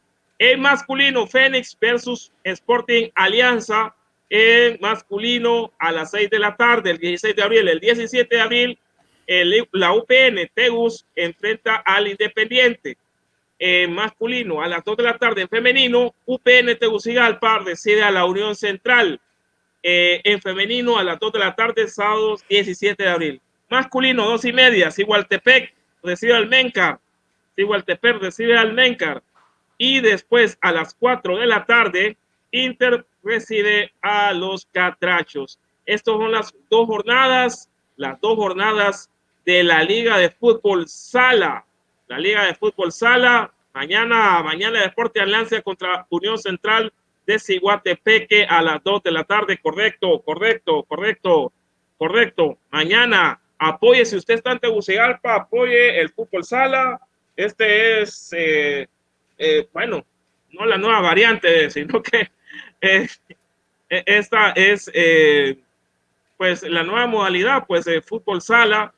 En masculino, Fénix versus Sporting Alianza. En masculino, a las 6 de la tarde, el 16 de abril. El 17 de abril, la UPN Tegus enfrenta al Independiente en masculino a las 2 de la tarde. En femenino, UPN Tegucigalpa recibe a la Unión Central. Eh, en femenino a las 2 de la tarde, sábado 17 de abril. Masculino, 2 y media, Sigualtepec recibe al Mencar. Sigualtepec recibe al Mencar. Y después a las 4 de la tarde, Inter recibe a los Catrachos. Estas son las dos jornadas, las dos jornadas de la Liga de Fútbol Sala. La Liga de Fútbol Sala, mañana, mañana Deporte Alianza contra Unión Central de Ciguatepeque a las 2 de la tarde. Correcto, correcto, correcto, correcto. Mañana apoye, si usted está en Tegucigalpa, apoye el Fútbol Sala. Este es, eh, eh, bueno, no la nueva variante, *laughs* sino que eh, esta es, pues, la nueva modalidad, pues, de Fútbol Sala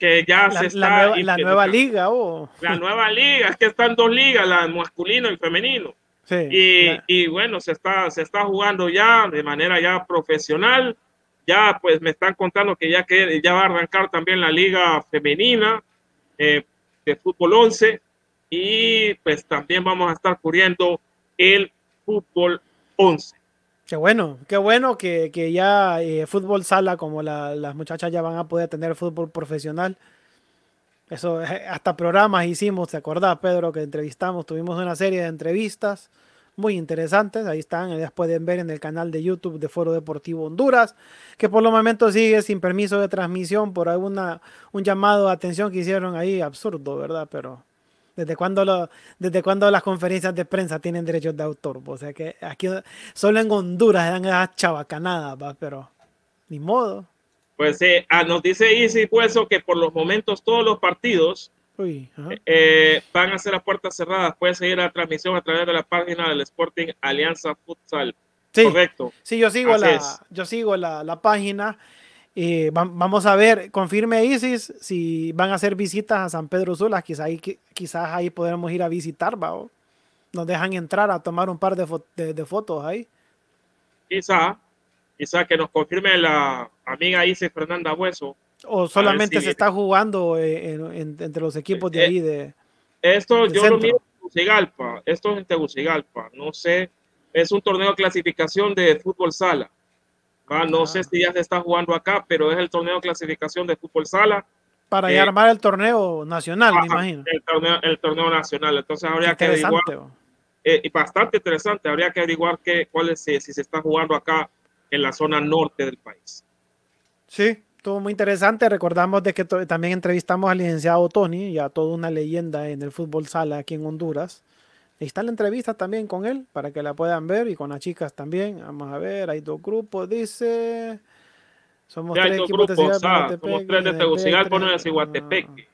que ya se está. La nueva, liga, oh. *laughs* La nueva liga, es que están dos ligas, la masculino y femenino. y, y, bueno, se está, se está jugando ya de manera ya profesional. Ya pues me están contando que ya, que ya va a arrancar también la liga femenina. Eh, de fútbol 11 y pues también vamos a estar cubriendo el fútbol 11. Qué bueno, qué bueno que, que ya eh, fútbol sala, como la, las muchachas ya van a poder tener fútbol profesional. Eso, eh, hasta programas hicimos, ¿te acordás, Pedro, que entrevistamos? Tuvimos una serie de entrevistas muy interesantes. Ahí están, ya pueden ver en el canal de YouTube de Foro Deportivo Honduras, que por el momento sigue sin permiso de transmisión por alguna un llamado de atención que hicieron ahí, absurdo, ¿verdad? Pero ¿Desde cuándo, lo, ¿Desde cuándo las conferencias de prensa tienen derechos de autor? O sea que aquí solo en Honduras dan esas chabacanadas, pero ni modo. Pues eh, ah, nos dice Easy Pueso que por los momentos todos los partidos eh, van a ser a puertas cerradas. Puede seguir la transmisión a través de la página del Sporting Alianza Futsal. Sí, Correcto. Sí, yo sigo, la, yo sigo la, la página vamos a ver, confirme Isis si van a hacer visitas a San Pedro Sula. Quizás ahí, quizás ahí podremos ir a visitar, ¿va? Nos dejan entrar a tomar un par de, de, fotos ahí. Quizá, quizá que nos confirme la amiga Isis Fernanda Hueso. O solamente se está jugando eh, entre los equipos de eh, ahí de. Esto yo lo miro en Tegucigalpa. Esto es en Tegucigalpa. No sé. Es un torneo de clasificación de fútbol sala Ah, no sé si ya se está jugando acá, pero es el torneo de clasificación de fútbol sala. Para eh, armar el torneo nacional, me imagino. El torneo, nacional. Entonces habría que averiguar. Eh, y bastante interesante. Habría que averiguar qué, cuál es, si, se está jugando acá en la zona norte del país. Sí, todo muy interesante. Recordamos de que también entrevistamos al licenciado Tony, ya toda una leyenda en el fútbol sala aquí en Honduras. Está la entrevista también con él para que la puedan ver y con las chicas también. Vamos a ver, hay dos grupos, dice. Somos tres equipos de ah, Somos tres de Tegucigalpa, uno de Ciguatepeque.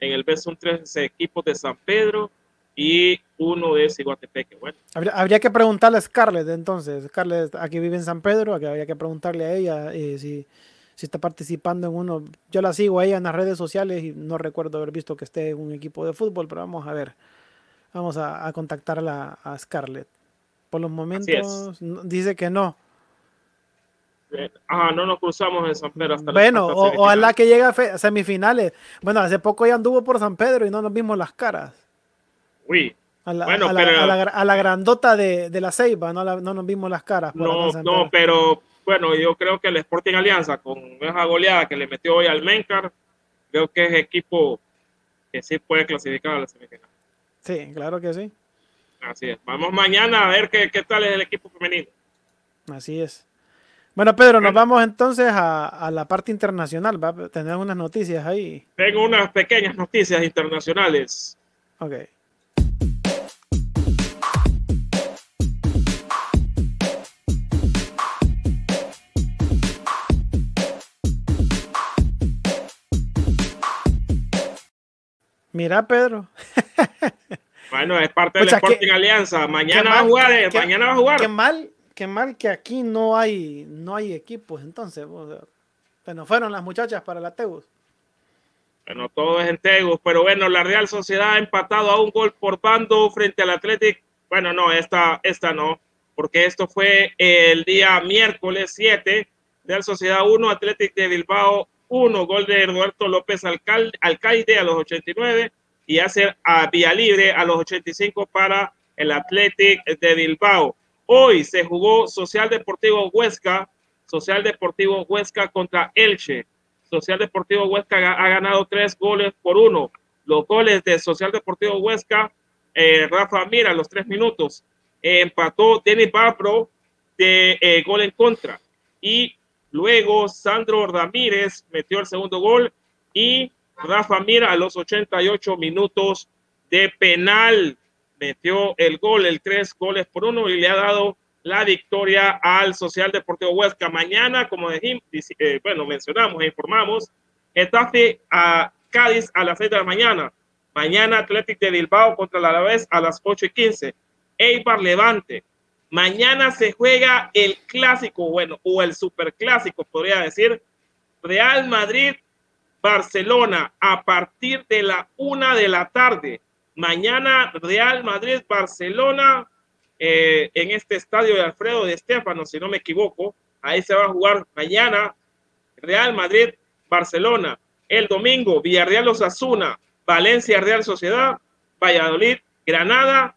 En el B son tres equipos de San Pedro y uno de Ciguatepeque. Bueno. Habría, que preguntarle a Scarlett entonces. Scarlett aquí vive en San Pedro, que habría que preguntarle a ella eh, si, si está participando en uno. Yo la sigo a ella en las redes sociales y no recuerdo haber visto que esté en un equipo de fútbol, pero vamos a ver. Vamos a, a contactarla a Scarlett. Por los momentos dice que no. Ah, no nos cruzamos en San Pedro hasta Bueno, o, ojalá que llegue a semifinales. Bueno, hace poco ya anduvo por San Pedro y no nos vimos las caras. Uy. A la, bueno, a la, a la, grandota de, de la Ceiba, no, no, nos vimos las caras. No, no, pero bueno, yo creo que el Sporting Alianza, con esa goleada que le metió hoy al Mencar, creo que es equipo que sí puede clasificar a la semifinal. Sí, claro que sí. Así es. Vamos mañana a ver qué, qué tal es el equipo femenino. Así es. Bueno, Pedro, nos vamos entonces a, a, la parte internacional. Va a tener unas noticias ahí. Tengo unas pequeñas noticias internacionales. Ok. Mira, Pedro. *laughs* bueno, es parte del Sporting Alianza. Mañana va a jugar. Eh, mañana va a jugar. Qué mal, qué mal que aquí no hay, no hay equipos. Entonces, bueno, fueron las muchachas para la Tegus. Bueno, todo es en Tegus, pero bueno, la Real Sociedad ha empatado a un gol por bando frente al Athletic. Bueno, no, esta, esta no, porque esto fue el día miércoles 7, Real Sociedad 1, Athletic de Bilbao uno, gol de Roberto López Alcalde, Alcaide a los 89 y hace a Vía Libre a los 85 para el Athletic de Bilbao. Hoy se jugó Social Deportivo Huesca, Social Deportivo Huesca contra Elche. Social Deportivo Huesca ha ganado tres goles por uno. Los goles de Social Deportivo Huesca, eh, Rafa Mira, los tres minutos. empató Denis Barbro de eh, gol en contra. Y Luego Sandro Ramírez metió el segundo gol y Rafa Mira a los 88 minutos de penal metió el gol, el tres goles por uno y le ha dado la victoria al Social Deportivo Huesca. Mañana, como dijimos, eh, bueno, mencionamos e informamos, Etafe a Cádiz a las 6 de la mañana. Mañana Atlético de Bilbao contra la Alavés a las 8 y 15. Eibar Levante Mañana se juega el clásico, bueno, o el superclásico, podría decir, Real Madrid, Barcelona, a partir de la una de la tarde. Mañana Real Madrid, Barcelona, eh, en este estadio de Alfredo de Estefano, si no me equivoco. Ahí se va a jugar mañana Real Madrid, Barcelona. El domingo, Villarreal Osasuna. Valencia Real Sociedad, Valladolid, Granada,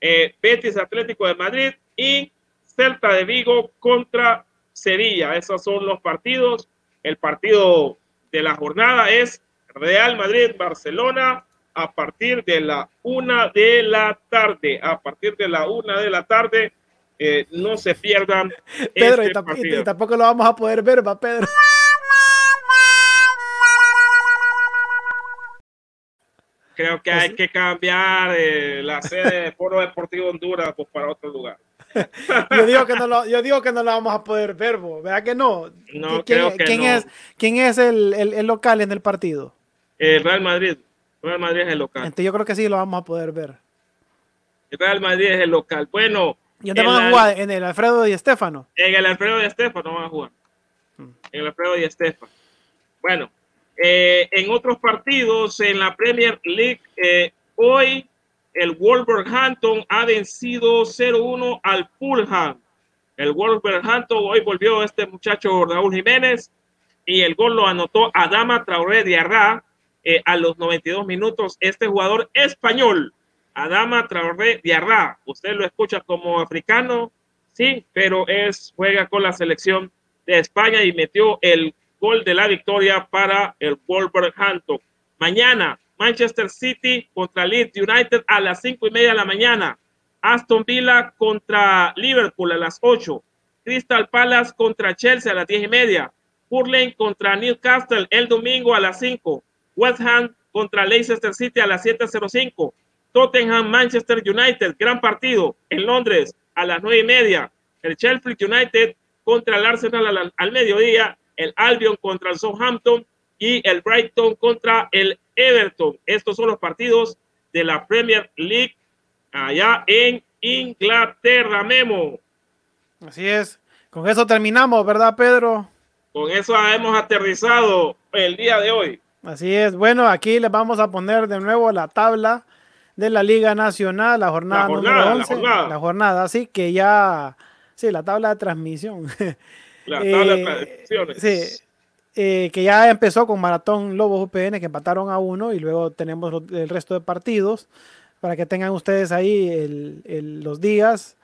eh, Betis Atlético de Madrid y Celta de Vigo contra Sevilla. Esos son los partidos. El partido de la jornada es Real Madrid-Barcelona a partir de la una de la tarde. A partir de la una de la tarde, eh, no se pierdan. Pedro, este y, tampoco lo vamos a poder ver, va Pedro. Creo que hay que cambiar eh, la sede de Foro Deportivo Honduras pues, para otro lugar. *laughs* yo, digo que no lo, yo digo que no lo vamos a poder ver, ¿verdad que no? no ¿Quién, que ¿quién Es, ¿Quién es el, el, local en el partido? El Real Madrid. Real Madrid es el local. Entonces yo creo que sí lo vamos a poder ver. El Real Madrid es el local. Bueno. ¿Y dónde van a jugar? ¿En el Alfredo y Estefano? En el Alfredo y Estefano van a jugar. Mm. En el Alfredo y Estefano. Bueno, eh, en otros partidos en la Premier League, eh, hoy el Wolverhampton ha vencido 0-1 al Fulham. El Wolverhampton hoy volvió este muchacho Raúl Jiménez y el gol lo anotó Adama Traoré de Arra eh, a los 92 minutos. Este jugador español, Adama Traoré de usted lo escucha como africano, sí, pero es juega con la selección de España y metió el gol de la victoria para el Wolverhampton. Mañana, Manchester City contra Leeds United a las cinco y media de la mañana. Aston Villa contra Liverpool a las 8. Crystal Palace contra Chelsea a las diez y media. Burley contra Newcastle el domingo a las 5. West Ham contra Leicester City a las 7.05. Tottenham Manchester United, gran partido en Londres a las nueve y media. El Sheffield United contra el Arsenal al mediodía el Albion contra el Southampton y el Brighton contra el Everton. Estos son los partidos de la Premier League allá en Inglaterra, Memo. Así es. Con eso terminamos, ¿verdad, Pedro? Con eso hemos aterrizado el día de hoy. Así es. Bueno, aquí les vamos a poner de nuevo la tabla de la Liga Nacional, la jornada, número 11. La jornada. la jornada, así que ya, sí, la tabla de transmisión. La tabla de *laughs* Sí, eh, que ya empezó con Maratón Lobos UPN, que empataron a uno, y luego tenemos el resto de partidos, para que tengan ustedes ahí los días,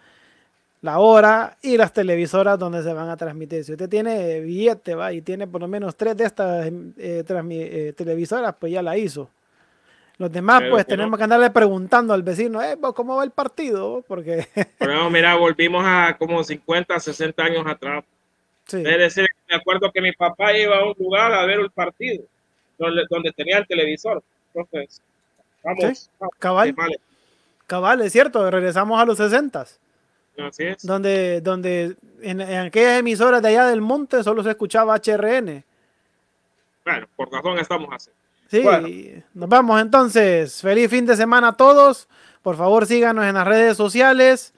la hora y las televisoras donde se van a transmitir. Si usted tiene billete ¿va? y tiene por lo menos tres de estas eh, eh, televisoras, pues ya la hizo. Los demás, pues tenemos que andarle preguntando al vecino, eh, ¿cómo va el partido? Porque. Pero mira, volvimos a como 50, 60 años atrás. Es decir, me acuerdo que mi papá iba a un lugar a ver el partido, donde, tenía el televisor. Entonces, vamos. cabal. Cabal, es cierto, regresamos a los 60. Así es. Donde, donde en, aquellas emisoras de allá del monte solo se escuchaba HRN. Bueno, por razón estamos así. Sí, nos vamos entonces. Feliz fin de semana a todos. Por favor, síganos en las redes sociales.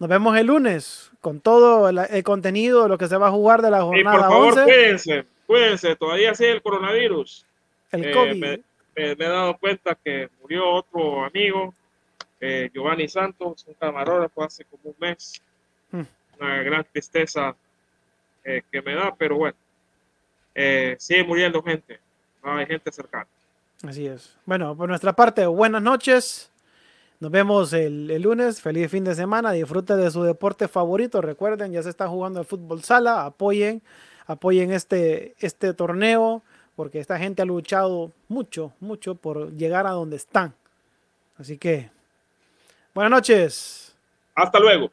Nos vemos el lunes con todo el, contenido, lo que se va a jugar de la jornada. Y por favor, cuídense, cuídense, todavía sigue el coronavirus. El eh, COVID. Me, he dado cuenta que murió otro amigo, eh, Giovanni Santos, un camarógrafo hace como un mes. Hmm. Una gran tristeza eh, que me da, pero bueno, sigue muriendo gente, hay gente cercana. Así es. Bueno, por nuestra parte, buenas noches. Nos vemos el, lunes. Feliz fin de semana. Disfrute de su deporte favorito. Recuerden, ya se está jugando el fútbol sala. Apoyen, apoyen este, este torneo porque esta gente ha luchado mucho, mucho por llegar a donde están. Así que, buenas noches. Hasta luego.